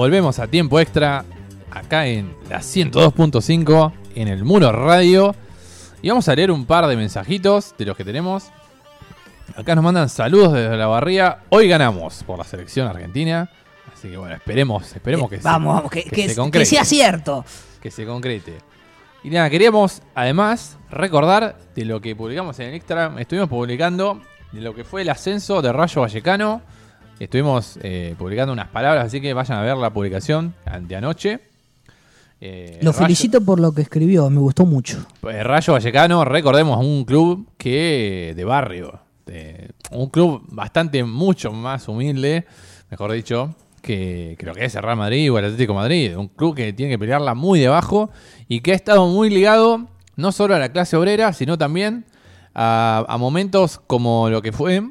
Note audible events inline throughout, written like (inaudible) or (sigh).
volvemos a tiempo extra acá en la 102.5 en el Muro Radio. Y vamos a leer un par de mensajitos de los que tenemos. Acá nos mandan saludos desde la barría. Hoy ganamos por la selección argentina. Así que bueno, esperemos, esperemos que, Eh, vamos, se, vamos, que, que que- se que concrete. sea cierto. que se concrete. Y nada, queríamos además recordar de lo que publicamos en el Instagram. Estuvimos publicando de lo que fue el ascenso de Rayo Vallecano. Estuvimos eh, publicando unas palabras, así que vayan a ver la publicación de anoche. Eh, Lo Rayo- felicito por lo que escribió, me gustó mucho. eh, Rayo Vallecano, recordemos, un club que de barrio. de- un club bastante, mucho más humilde, mejor dicho, que, lo que es el Real Madrid o el Atlético de Madrid. Un club que tiene que pelearla muy de abajo y que ha estado muy ligado no solo a la clase obrera, sino también a, a momentos como lo que fue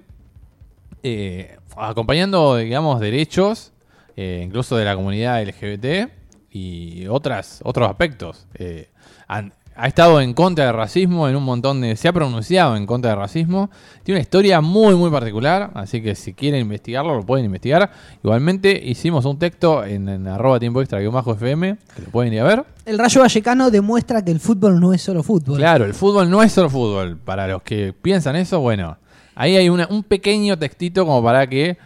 eh, acompañando, digamos, derechos, eh, incluso de la comunidad LGBT y otras, otros aspectos. Eh, han- ha estado en contra del racismo en un montón de... Se ha pronunciado en contra del racismo. Tiene una historia muy, muy particular, así que si quieren investigarlo, lo pueden investigar. Igualmente, hicimos un texto en, en arroba tiempo extra guion bajo FM, que lo pueden ir a ver. El Rayo Vallecano demuestra que el fútbol no es solo fútbol. Claro, el fútbol no es solo fútbol. Para los que piensan eso, bueno, ahí hay una- un pequeño textito como para que,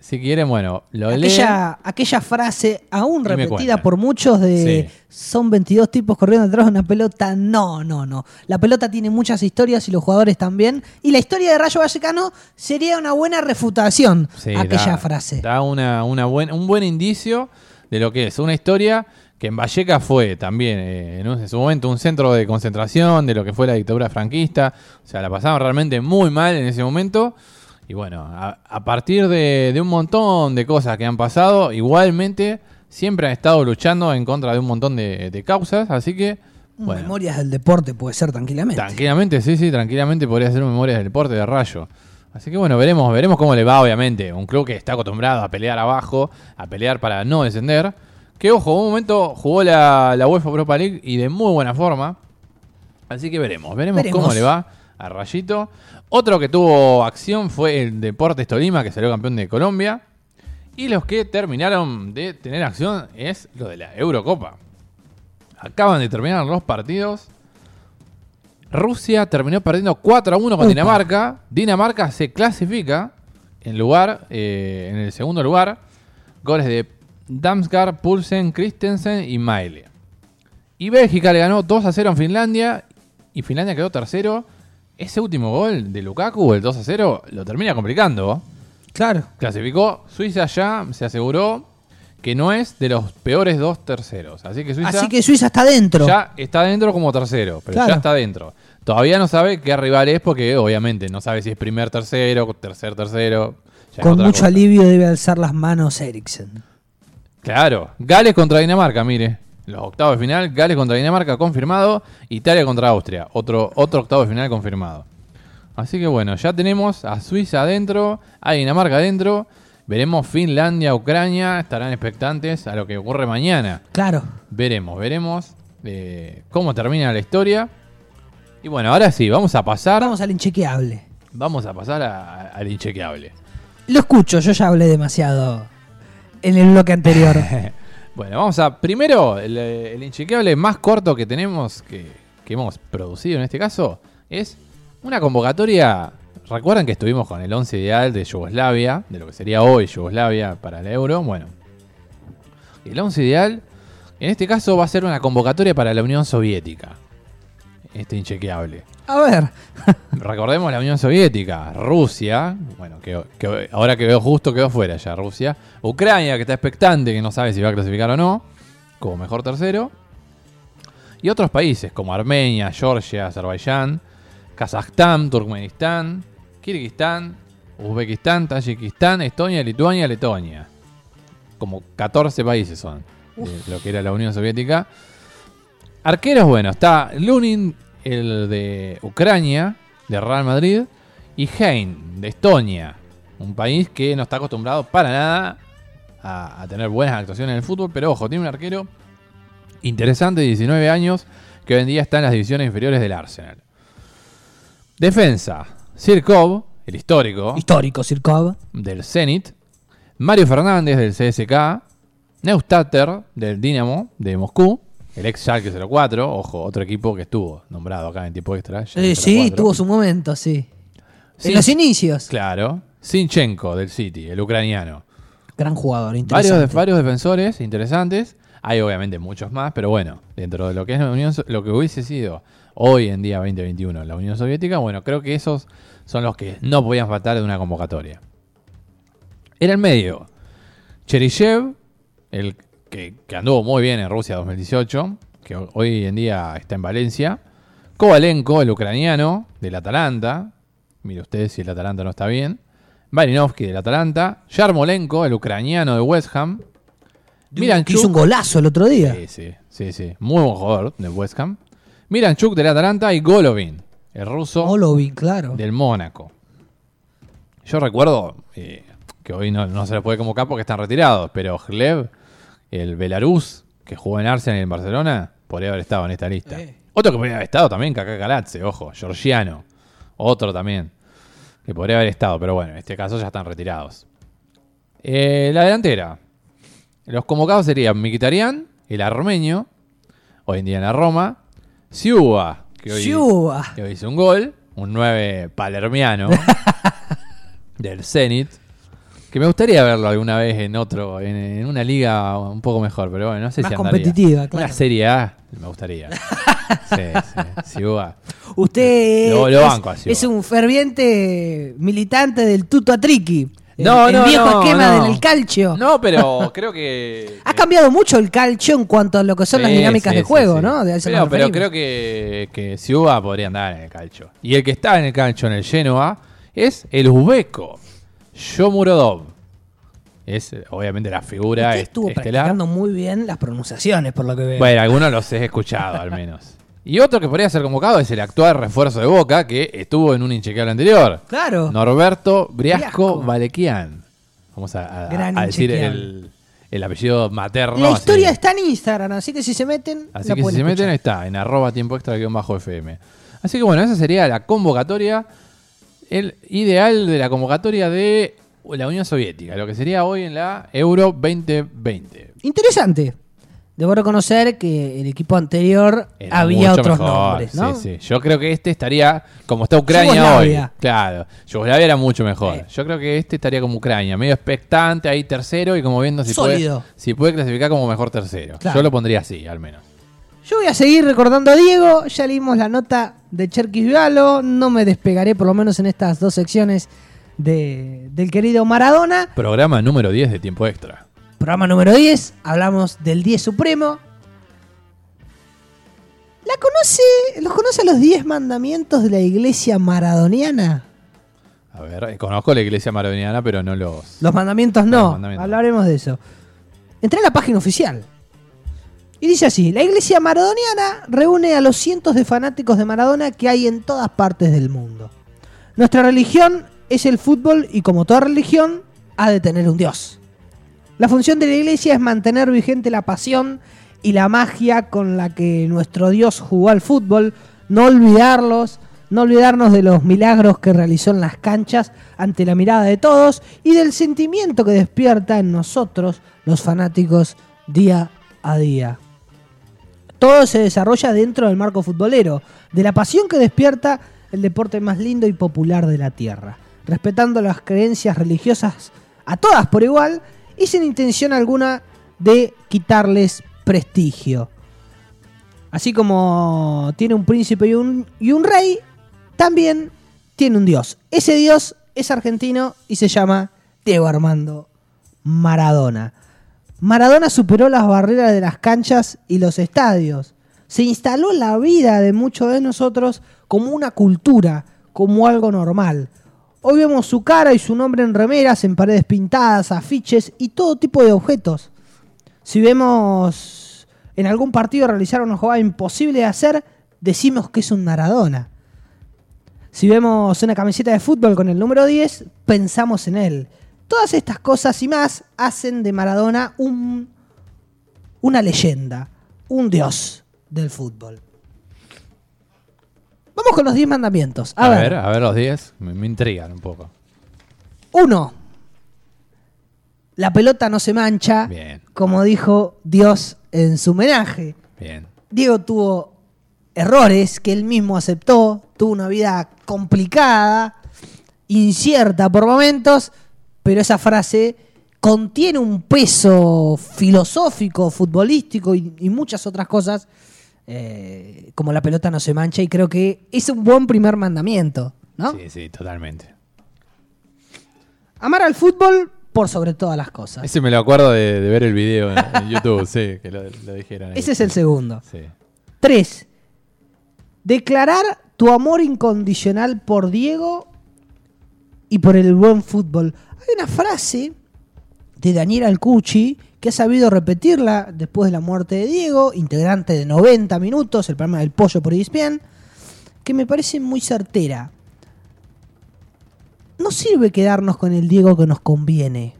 si quieren, bueno, lo leen. Aquella, aquella frase aún repetida por muchos de Sí. son 22 tipos corriendo detrás de una pelota. No, no, no. La pelota tiene muchas historias y los jugadores también. Y la historia de Rayo Vallecano sería una buena refutación Sí, a aquella da- frase. Da una, una buen, un buen indicio de lo que es una historia que en Valleca fue también eh, en, un- en su momento un centro de concentración de lo que fue la dictadura franquista. O sea, la pasaban realmente muy mal en ese momento. Y bueno, a, a partir de, de un montón de cosas que han pasado, igualmente siempre han estado luchando en contra de un montón de, de causas. Así que, bueno, Memorias del deporte puede ser tranquilamente. Tranquilamente, sí, sí, tranquilamente podría ser Memorias del Deporte de Rayo. Así que bueno, veremos, veremos cómo le va, obviamente. Un club que está acostumbrado a pelear abajo, a pelear para no descender. Que ojo, un momento jugó la, la UEFA Europa League y de muy buena forma. Así que veremos, veremos, Veremos. cómo le va a Rayito. Otro que tuvo acción fue el Deportes Tolima, que salió campeón de Colombia. Y los que terminaron de tener acción es lo de la Eurocopa. Acaban de terminar los partidos. Rusia terminó perdiendo 4 a 1 con Upa. Dinamarca. Dinamarca se clasifica en lugar, eh, en el segundo lugar. Goles de Damsgaard, Pulsen, Christensen y Maile. Y Bélgica le ganó 2 a 0 en Finlandia. Y Finlandia quedó tercero. Ese último gol de Lukaku, el 2 a 0, lo termina complicando. Claro. Clasificó. Suiza ya se aseguró que no es de los peores dos terceros. Así que Suiza Así que Suiza está dentro. ya está dentro como tercero, pero Claro. ya está dentro. Todavía no sabe qué rival es porque obviamente no sabe si es primer tercero, tercer tercero. ya Con mucho cosa. alivio debe alzar las manos Eriksen. Claro, Gales contra Dinamarca, mire. Los octavos de final, Gales contra Dinamarca confirmado, Italia contra Austria, otro, otro octavo de final confirmado. Así que bueno, ya tenemos a Suiza adentro, a Dinamarca adentro, veremos Finlandia, Ucrania, estarán expectantes a lo que ocurre mañana. Claro. Veremos, veremos eh, cómo termina la historia. Y bueno, ahora sí, vamos a pasar, Vamos al inchequeable. vamos a pasar a- a- al inchequeable. Lo escucho, yo ya hablé demasiado en el bloque anterior. (laughs) Bueno, vamos a. Primero, el, el inchequeable más corto que tenemos, que, que hemos producido en este caso, es una convocatoria. ¿Recuerdan que estuvimos con el 11 ideal de Yugoslavia, de lo que sería hoy Yugoslavia para el euro? Bueno, el 11 ideal, en este caso, va a ser una convocatoria para la Unión Soviética. Este inchequeable. A ver, (laughs) Recordemos la Unión Soviética, Rusia, bueno, que, que ahora que veo justo quedó fuera ya Rusia, Ucrania que está expectante, que no sabe si va a clasificar o no, como mejor tercero, y otros países como Armenia, Georgia, Azerbaiyán, Kazajstán, Turkmenistán, Kirguistán, Uzbekistán, Tayikistán, Estonia, Lituania, Letonia. Como 14 países son de lo que era la Unión Soviética. Arqueros, bueno, está Lunin, el de Ucrania, de Real Madrid, y Hein, de Estonia, un país que no está acostumbrado para nada a, a tener buenas actuaciones en el fútbol, pero ojo, tiene un arquero interesante de 19 años que hoy en día está en las divisiones inferiores del Arsenal. Defensa, Sirkov, el histórico. Histórico, Sirkov. del Zenit, Mario Fernández del CSK, Neustater del Dinamo de Moscú, el ex Schalke 04, ojo, otro equipo que estuvo nombrado acá en tiempo extra. Eh, sí, 04. tuvo su momento, sí. En los inicios. Claro. Sinchenko del City, el ucraniano. Gran jugador, interesante. varios defensores interesantes. Hay obviamente muchos más, pero bueno, dentro de lo que es la Unión, lo que hubiese sido hoy en día 2021 la Unión Soviética, bueno, creo que esos son los que no podían faltar de una convocatoria. En el medio, Cheryshev, el que, que anduvo muy bien en Rusia 2018, que ho- hoy en día está en Valencia. Kovalenko, el ucraniano del Atalanta. Mire usted si el Atalanta no está bien. Marinovsky del Atalanta. Yarmolenko, el ucraniano de West Ham. Miran que hizo un golazo el otro día. Sí, sí, sí, sí. Muy buen jugador de West Ham. Miranchuk del Atalanta y Golovin, el ruso Golovin, claro. del Mónaco. Yo recuerdo eh, que hoy no, no se lo puede convocar porque están retirados, pero Gleb, el Belarus, que jugó en Arsenal y en Barcelona, podría haber estado en esta lista. Eh. Otro que podría haber estado también, Kaká Galatze, ojo, Georgiano. Otro también, que podría haber estado, pero bueno, en este caso ya están retirados. Eh, la delantera. Los convocados serían Mkhitaryan, el armenio, hoy en día en la Roma. Siuba, que hoy, Siuba. que hoy hizo un gol, un 9 palermiano (laughs) del Zenit. Que me gustaría verlo alguna vez en otro, en, en una liga un poco mejor, pero bueno, no sé Más si andaría. competitiva, claro. Una Serie A me gustaría. (laughs) sí, sí, Siuba. Usted Lo- lo es, banco es va. un ferviente militante del tuto atriqui. El- No, el, viejo no, esquema no. del calcio. No, pero (laughs) creo que. Ha cambiado mucho el calcio en cuanto a lo que son las dinámicas sí, de juego, sí. ¿no? De Pero, pero creo que, que Siuba podría andar en el calcio. Y el que está en el calcio en el Genoa es el uzbeco, Shomurodov. Es obviamente la figura Usted est- estuvo estelar. practicando muy bien las pronunciaciones, por lo que veo. Bueno, algunos los he escuchado al menos. Y otro que podría ser convocado es el actual refuerzo de Boca, que estuvo en un inchequeable anterior. claro. Norberto Briasco. Valequian. Vamos a, a- Gran a decir el, el apellido materno. la así. historia está en Instagram, así que si se meten, Así la que si se meten está en arroba tiempo extra bajo FM. Así que bueno, esa sería la convocatoria, el ideal de la convocatoria de la Unión Soviética, lo que sería hoy en la Euro 2020. Interesante. Debo reconocer que el equipo anterior Era había otros mejor, nombres, ¿no? Sí, sí. Yo creo que este estaría como está Ucrania Yugoslavia. hoy. Claro, Yugoslavia era mucho mejor. Sí. Yo creo que este estaría como Ucrania, medio expectante, ahí tercero y como viendo si, puede, si puede clasificar como mejor tercero. Claro. Yo lo pondría así, al menos. Yo voy a seguir recordando a Diego, ya leímos la nota de Cherkis Galo, no me despegaré por lo menos en estas dos secciones de- del querido Maradona. Programa número 10 de tiempo extra. Programa número 10, hablamos del 10 Supremo. ¿La conoce, ¿Los conoce los 10 mandamientos de la iglesia maradoniana? A ver, eh, conozco la iglesia maradoniana, pero no los. Los mandamientos no, Los mandamientos. hablaremos de eso. Entré a la página oficial. Y dice así, la iglesia maradoniana reúne a los cientos de fanáticos de Maradona que hay en todas partes del mundo. Nuestra religión es el fútbol y como toda religión ha de tener un dios. La función de la iglesia es mantener vigente la pasión y la magia con la que nuestro dios jugó al fútbol, no olvidarlos, no olvidarnos de los milagros que realizó en las canchas ante la mirada de todos y del sentimiento que despierta en nosotros, los fanáticos, día a día. Todo se desarrolla dentro del marco futbolero, de la pasión que despierta el deporte más lindo y popular de la tierra, respetando las creencias religiosas a todas por igual y sin intención alguna de quitarles prestigio. Así como tiene un príncipe y un, rey, también tiene un dios. Ese dios es argentino y se llama Diego Armando Maradona. Maradona superó las barreras de las canchas y los estadios. Se instaló la vida de muchos de nosotros como una cultura, como algo normal. Hoy vemos su cara y su nombre en remeras, en paredes pintadas, afiches y todo tipo de objetos. Si vemos en algún partido realizar una jugada imposible de hacer, decimos que es un Maradona. Si vemos una camiseta de fútbol con el número 10, pensamos en él. Todas estas cosas y más hacen de Maradona un, una leyenda, un dios del fútbol. Vamos con los 10 mandamientos. A, A, ver, ver, a ver los 10. Me, me intrigan un poco. uno. La pelota no se mancha, Bien, como dijo Dios en su homenaje. bien. Diego tuvo errores que él mismo aceptó, tuvo una vida complicada, incierta por momentos, pero esa frase contiene un peso filosófico, futbolístico y, y muchas otras cosas, eh, como la pelota no se mancha, y creo que es un buen primer mandamiento, ¿no? Sí, sí, totalmente. Amar al fútbol por sobre todas las cosas. Ese me lo acuerdo de, de ver el video en, en YouTube, sí, que lo, lo dijeron. ahí. Ese es el segundo. Sí. Tres, declarar tu amor incondicional por Diego y por el buen fútbol. Hay una frase de Daniel Alcucci que ha sabido repetirla después de la muerte de Diego, integrante de 90 minutos, el programa del pollo por ESPN, que me parece muy certera. No sirve quedarnos con el Diego que nos conviene.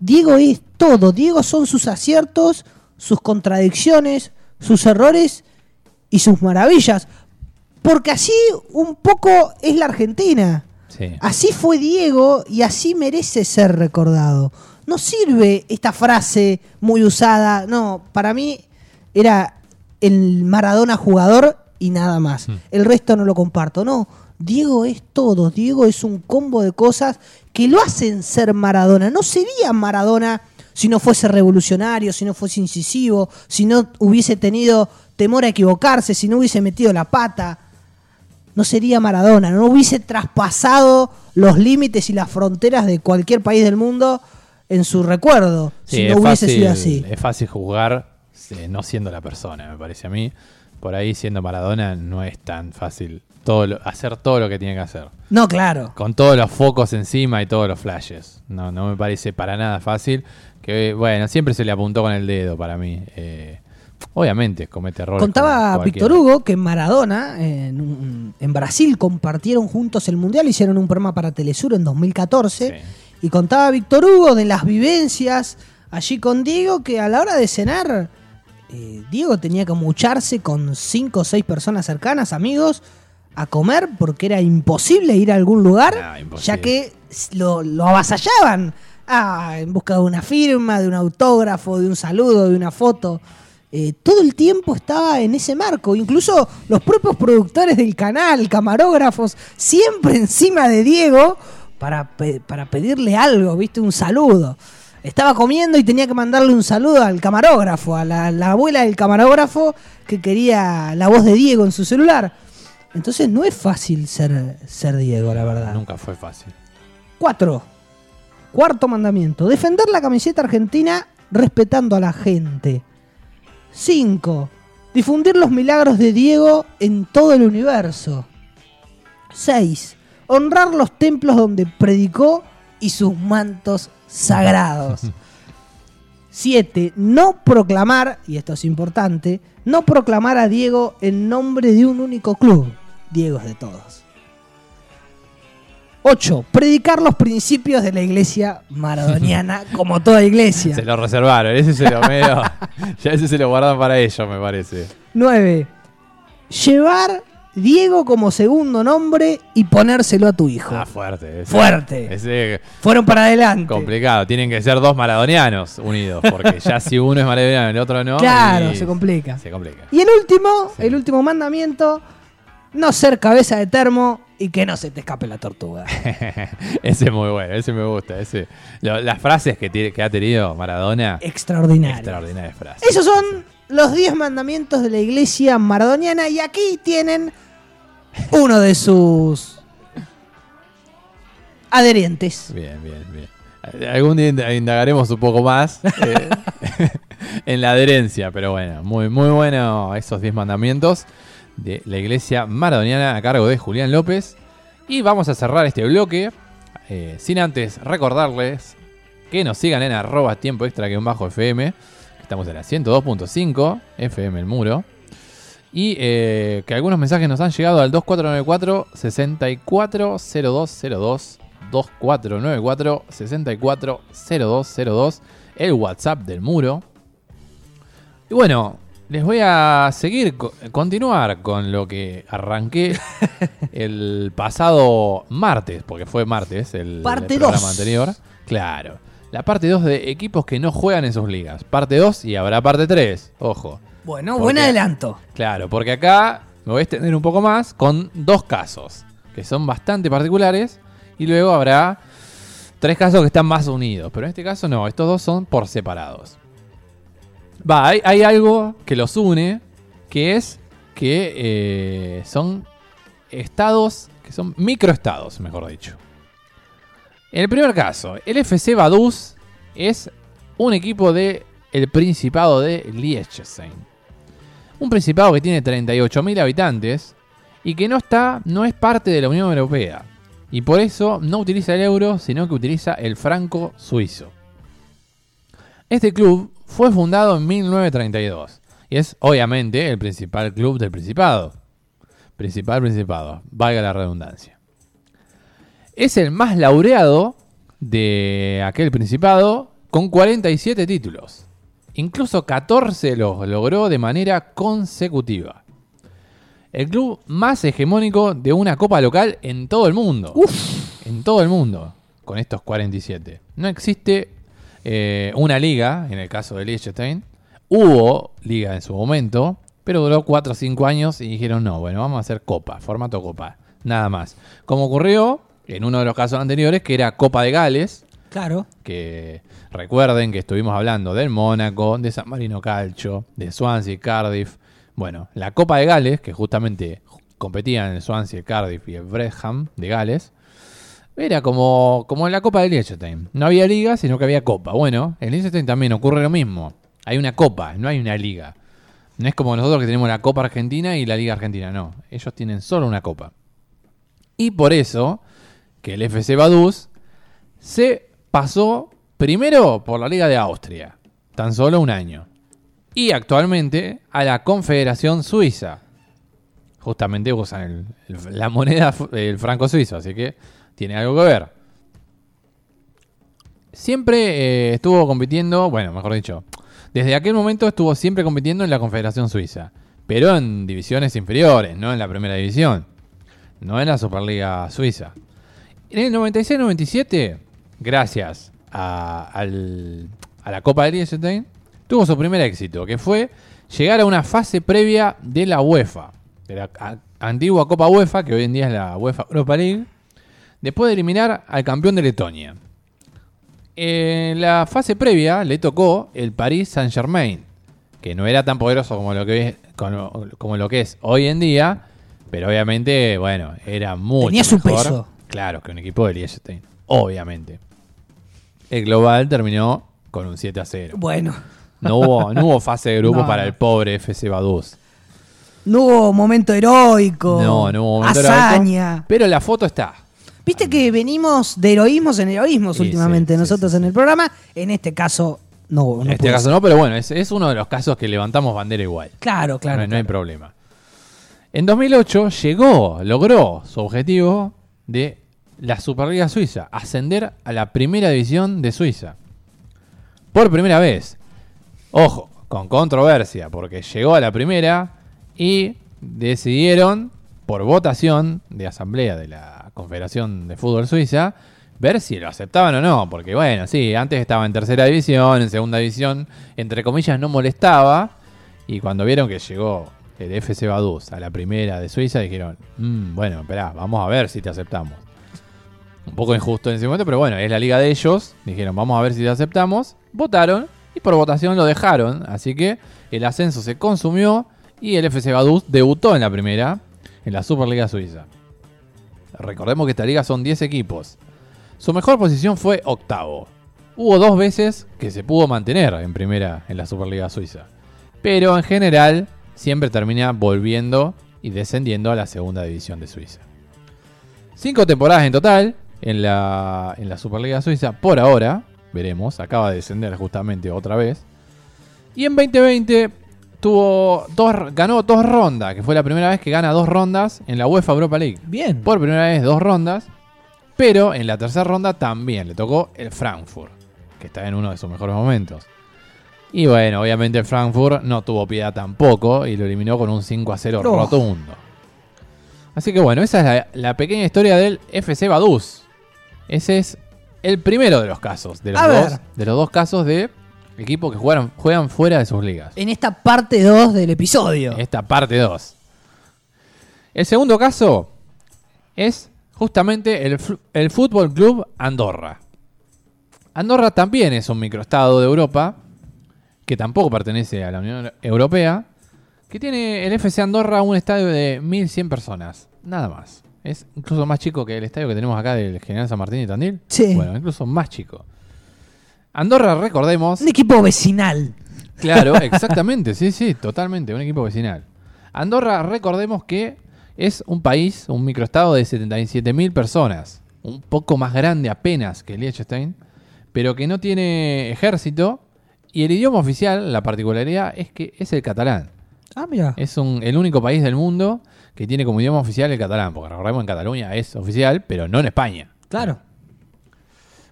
Diego es todo. Diego son sus aciertos, sus contradicciones, sus errores y sus maravillas. Porque así un poco es la Argentina. Sí. Así fue Diego y así merece ser recordado. No sirve esta frase muy usada. No, para mí era el Maradona jugador y nada más. Hmm. El resto no lo comparto. No, Diego es todo. Diego es un combo de cosas que lo hacen ser Maradona. No sería Maradona si no fuese revolucionario, si no fuese incisivo, si no hubiese tenido temor a equivocarse, si no hubiese metido la pata no sería Maradona, no hubiese traspasado los límites y las fronteras de cualquier país del mundo en su recuerdo, Sí, si no hubiese fácil, sido así. Es fácil jugar eh, no siendo la persona, me parece a mí. Por ahí siendo Maradona no es tan fácil todo lo- hacer todo lo que tiene que hacer. No, claro. Con todos los focos encima y todos los flashes. No, no me parece para nada fácil. Que bueno, siempre se le apuntó con el dedo para mí. Eh, obviamente comete errores. Contaba Víctor. Hugo que en Maradona, en, un- en Brasil, compartieron juntos el Mundial, hicieron un programa para Telesur en 2014. Sí. Y contaba Víctor Hugo de las vivencias allí con Diego, que a la hora de cenar, eh, Diego tenía que mucharse con cinco o seis personas cercanas, amigos, a comer, porque era imposible ir a algún lugar, Ah, ya que lo, lo avasallaban ah, en busca de una firma, de un autógrafo, de un saludo, de una foto. Eh, todo el tiempo estaba en ese marco. Incluso los propios productores del canal, camarógrafos, siempre encima de Diego para, pe- para pedirle algo, ¿viste? Un saludo. Estaba comiendo y tenía que mandarle un saludo al camarógrafo, a la, la abuela del camarógrafo que quería la voz de Diego en su celular. Entonces no es fácil ser, ser Diego, la verdad. Nunca fue fácil. Cuatro. Cuarto mandamiento. Defender la camiseta argentina respetando a la gente. Cinco. Difundir los milagros de Diego en todo el universo. 6. Honrar los templos donde predicó y sus mantos sagrados. (laughs) 7. No proclamar, y esto es importante, no proclamar a Diego en nombre de un único club. Diego es de todos. 8. Predicar los principios de la iglesia maradoniana (laughs) como toda iglesia. Se lo reservaron, ese se lo medio. (laughs) ya ese se lo guardan para ellos, me parece. 9. Llevar Diego como segundo nombre y ponérselo a tu hijo. Ah, fuerte. ese- Fuerte. Ese Fueron para adelante. complicado. Tienen que ser dos maradonianos unidos. Porque ya si uno es maradoniano y el otro no. Claro, se complica. Se complica. Y el último, Sí. el último mandamiento, no ser cabeza de termo y que no se te escape la tortuga. (laughs) ese es muy bueno, ese me gusta. Ese. Lo- las frases que, tiene- que ha tenido Maradona, Extraordinario. extraordinarias frases. Esos son los 10 mandamientos de la iglesia maradoniana y aquí tienen uno de sus adherentes. Bien, bien, bien. Algún día ind- indagaremos un poco más eh, (laughs) (laughs) en la adherencia, pero bueno, muy, muy bueno esos 10 mandamientos de la iglesia maradoniana a cargo de Julián López. Y vamos a cerrar este bloque, eh, sin antes recordarles que nos sigan en arroba tiempo extra que un bajo FM. Estamos en la 102.5 FM El Muro. Y eh, que algunos mensajes nos han llegado al 2494-640202. 2494-640202. El WhatsApp del muro. Y bueno, les voy a seguir, co- continuar con lo que arranqué (laughs) el pasado martes, porque fue martes el, Parte el programa dos. anterior. Claro. la parte 2 de equipos que no juegan en sus ligas. Parte 2 y habrá parte 3, ojo. Bueno, ¿Por buen adelanto. Claro, porque acá me voy a extender un poco más con dos casos que son bastante particulares y luego habrá tres casos que están más unidos, pero en este caso no, estos dos son por separados. Va, hay, algo que los une, que es que eh, son estados, que son microestados, mejor dicho. En el primer caso, el FC Vaduz es un equipo de Principado de Liechtenstein. Un principado que tiene 38.000 habitantes y que no está, no es parte de la Unión Europea. Y por eso no utiliza el euro, sino que utiliza el franco suizo. Este club fue fundado en 1932 y es obviamente el principal club del Principado. Principal Principado, valga la redundancia. Es el más laureado de aquel Principado con 47 títulos. Incluso 14 los logró de manera consecutiva. El club más hegemónico de una copa local en todo el mundo. En todo el mundo, con estos 47. No existe eh, una liga, en el caso de Liechtenstein. Hubo liga en su momento, pero duró 4 o 5 años y dijeron, no, bueno, vamos a hacer copa, formato copa, nada más. Como ocurrió en uno de los casos anteriores, que era Copa de Gales, Claro. que recuerden que estuvimos hablando del Mónaco, de San Marino Calcio, de Swansea, Cardiff. Bueno, la Copa de Gales, que justamente competían el Swansea, el Cardiff y el Brexham de Gales, era como, como en la Copa de Liechtenstein. No había liga, sino que había Copa. Bueno, en Liechtenstein también ocurre lo mismo. Hay una Copa, no hay una liga. No es como nosotros que tenemos la Copa Argentina y la Liga Argentina, no. Ellos tienen solo una Copa. Y por eso que el FC Vaduz se pasó primero por la Liga de Austria, tan solo un año, y actualmente a la Confederación Suiza. Justamente usan la moneda, el franco suizo, así que tiene algo que ver. Siempre eh, estuvo compitiendo, bueno, mejor dicho, desde aquel momento estuvo siempre compitiendo en la Confederación Suiza, pero en divisiones inferiores, no en la primera división, no en la Superliga Suiza. En el 96-97, gracias a, la Copa de Liechtenstein, tuvo su primer éxito, que fue llegar a una fase previa de la UEFA, de la antigua Copa UEFA, que hoy en día es la UEFA Europa League, después de eliminar al campeón de Letonia. En la fase previa le tocó el Paris Saint-Germain, que no era tan poderoso como lo que, es, como, como lo que es hoy en día, pero obviamente, bueno, era mucho Tenía su mejor, peso. Claro, que un equipo de Liechtenstein, obviamente. El global terminó con un 7 a 0. Bueno. No hubo, no hubo fase de grupo (laughs) No, para el pobre FC Vaduz. No hubo momento heroico. No, no hubo momento heroico, Hazaña. Pero la foto está. Viste que venimos de heroísmos en heroísmos Sí, últimamente sí, nosotros sí, en el programa. En este caso, no. no en este caso ser. no, pero bueno, es, es uno de los casos que levantamos bandera igual. Claro, claro. no, hay- no hay claro. problema. En 2008 llegó, logró su objetivo de la Superliga Suiza, ascender a la primera división de Suiza. Por primera vez. Ojo, con controversia, porque llegó a la primera y decidieron, por votación de asamblea de la Confederación de Fútbol Suiza, ver si lo aceptaban o no. Porque bueno, sí, antes estaba en tercera división, en segunda división, entre comillas no molestaba. Y cuando vieron que llegó el FC Vaduz a la primera de Suiza, dijeron, "Mm, bueno, esperá, vamos a ver si te aceptamos. Un poco injusto en ese momento, pero bueno, es la liga de ellos. Dijeron, vamos a ver si te aceptamos. Votaron y por votación lo dejaron. Así que el ascenso se consumió y el FC Vaduz debutó en la primera, en la Superliga Suiza. Recordemos que esta liga son 10 equipos. Su mejor posición fue octavo. Hubo dos veces que se pudo mantener en primera en la Superliga Suiza. Pero en general siempre termina volviendo y descendiendo a la segunda división de Suiza. Cinco temporadas en total en la, en la Superliga Suiza por ahora. Veremos, acaba de descender justamente otra vez. Y en 2020 tuvo dos, ganó dos rondas, que fue la primera vez que gana dos rondas en la UEFA Europa League. Bien. Por primera vez dos rondas, pero en la tercera ronda también le tocó el Frankfurt, que está en uno de sus mejores momentos. Y bueno, obviamente el Frankfurt no tuvo piedad tampoco y lo eliminó con un 5 a 0 Oh. rotundo. Así que bueno, esa es la, la pequeña historia del FC Vaduz. Ese es el primero de los casos, de los, A dos, ver. de los dos casos de equipos que jugaron, juegan fuera de sus ligas. En esta parte 2 del episodio. Esta parte 2. El segundo caso es justamente el, el Fútbol Club Andorra. Andorra también es un microestado de Europa que tampoco pertenece a la Unión Europea, que tiene el FC Andorra un estadio de 1100 personas, nada más. Es incluso más chico que el estadio que tenemos acá del General San Martín y Tandil. Sí. Bueno, incluso más chico. Andorra, recordemos, Un equipo vecinal. Claro, (laughs) exactamente, sí, sí, totalmente, un equipo vecinal. Andorra, recordemos que es un país, un microestado de 77.000 personas, un poco más grande apenas que Liechtenstein, pero que no tiene ejército y el idioma oficial, la particularidad es que es el catalán. Ah, mira. Es un- el único país del mundo que tiene como idioma oficial el catalán, porque recordemos en Cataluña es oficial, pero no en España. Claro.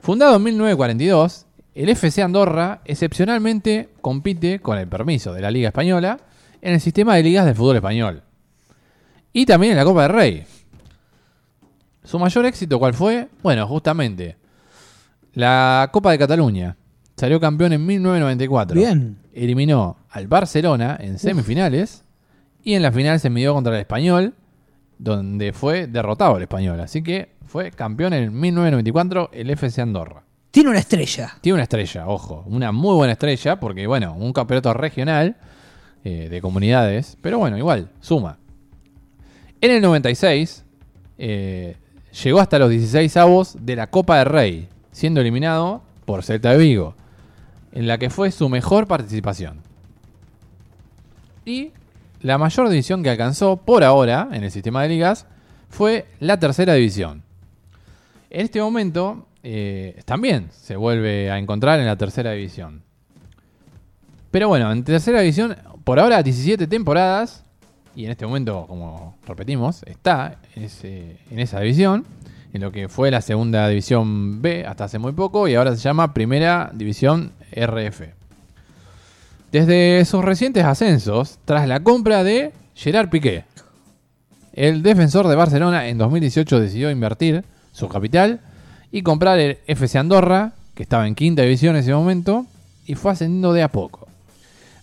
Fundado en 1942, el FC Andorra excepcionalmente compite con el permiso de la Liga Española en el sistema de ligas del fútbol español. Y también en la Copa del Rey. ¿Su mayor éxito cuál fue? Bueno, justamente la Copa de Cataluña. Salió campeón en 1994. Bien. Eliminó al Barcelona en semifinales y en la final se midió contra el Español, donde fue derrotado el Español. Así que fue campeón en 1994 el FC Andorra. Tiene una estrella. Tiene una estrella, ojo, una muy buena estrella, porque bueno, un campeonato regional eh, de comunidades, pero bueno, igual, suma. En el 96 eh, llegó hasta los 16 avos de la Copa del Rey, siendo eliminado por Celta de Vigo, en la que fue su mejor participación. Y la mayor división que alcanzó por ahora en el sistema de ligas fue la tercera división. En este momento eh, también se vuelve a encontrar en la tercera división. Pero bueno, en tercera división, por ahora 17 temporadas, y en este momento, como repetimos, está ese- en esa división, en lo que fue la segunda división B hasta hace muy poco, y ahora se llama Primera División RF. Desde sus recientes ascensos, tras la compra de Gerard Piqué, el defensor de Barcelona en 2018 decidió invertir su capital y comprar el FC Andorra, que estaba en quinta división en ese momento, y fue ascendiendo de a poco.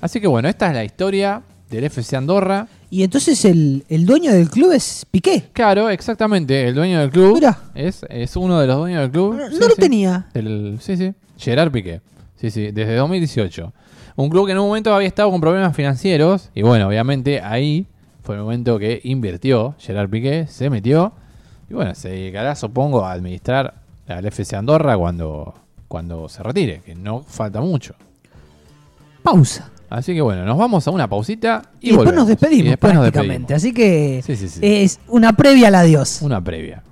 Así que bueno, esta es la historia del FC Andorra. Y entonces el, el dueño del club es Piqué. Claro, exactamente, el dueño del club Mirá. es, es uno de los dueños del club. No, Sí, no lo sí. tenía. El- sí, sí. Gerard Piqué. Sí, sí, desde 2018. Un club que en un momento había estado con problemas financieros. Y bueno, obviamente ahí fue el momento que invirtió Gerard Piqué, se metió. Y bueno, se dedicará, supongo, a administrar al FC Andorra cuando, cuando se retire, que no falta mucho. Pausa. Así que bueno, nos vamos a una pausita y, Y, después volvemos. nos despedimos Y después nos prácticamente. despedimos. Así que Sí, sí, sí. es una previa al adiós. Una previa.